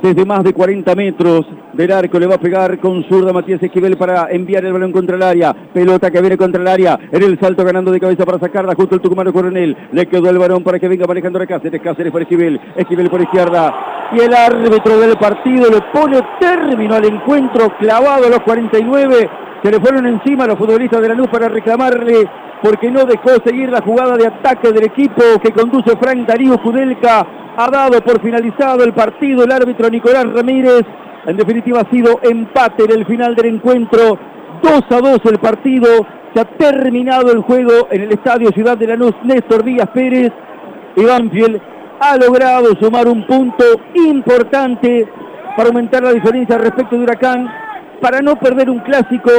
Desde más de 40 metros del arco le va a pegar con zurda Matías Esquivel para enviar el balón contra el área. Pelota que viene contra el área. En el salto ganando de cabeza para sacarla justo el tucumano Coronel. Le quedó el balón para que venga manejando a Cáceres. Cáceres por Esquivel. Esquivel por izquierda. Y el árbitro del partido le pone término al encuentro clavado a los 49. Se le fueron encima los futbolistas de la luz para reclamarle porque no dejó seguir la jugada de ataque del equipo que conduce Frank Darío Kudelka ha dado por finalizado el partido el árbitro Nicolás Ramírez. En definitiva ha sido empate en el final del encuentro. 2 a 2 el partido. Se ha terminado el juego en el estadio Ciudad de Lanús. Néstor Díaz Pérez. Y Banfield ha logrado sumar un punto importante para aumentar la diferencia respecto de Huracán, para no perder un clásico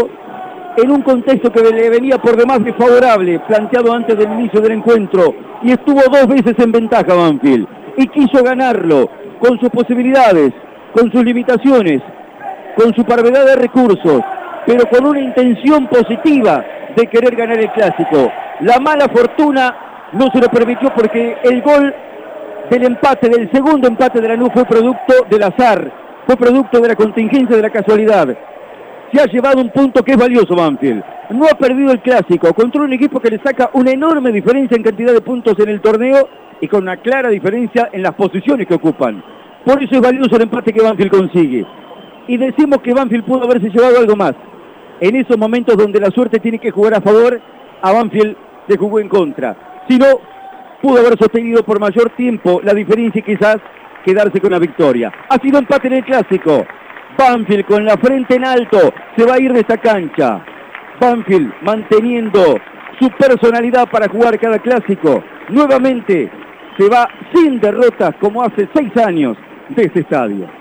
en un contexto que le venía por demás desfavorable, planteado antes del inicio del encuentro, y estuvo dos veces en ventaja Banfield y quiso ganarlo con sus posibilidades, con sus limitaciones, con su parvedad de recursos, pero con una intención positiva de querer ganar el clásico. La mala fortuna no se lo permitió porque el gol del empate, del segundo empate de la NU fue producto del azar, fue producto de la contingencia, de la casualidad. Se ha llevado un punto que es valioso Banfield. No ha perdido el clásico contra un equipo que le saca una enorme diferencia en cantidad de puntos en el torneo y con una clara diferencia en las posiciones que ocupan. Por eso es valioso el empate que Banfield consigue. Y decimos que Banfield pudo haberse llevado algo más. En esos momentos donde la suerte tiene que jugar a favor, a Banfield le jugó en contra. Si no, pudo haber sostenido por mayor tiempo la diferencia y quizás quedarse con la victoria. Ha sido empate en el clásico. Banfield con la frente en alto se va a ir de esta cancha. Banfield manteniendo su personalidad para jugar cada clásico. Nuevamente se va sin derrotas como hace seis años de este estadio.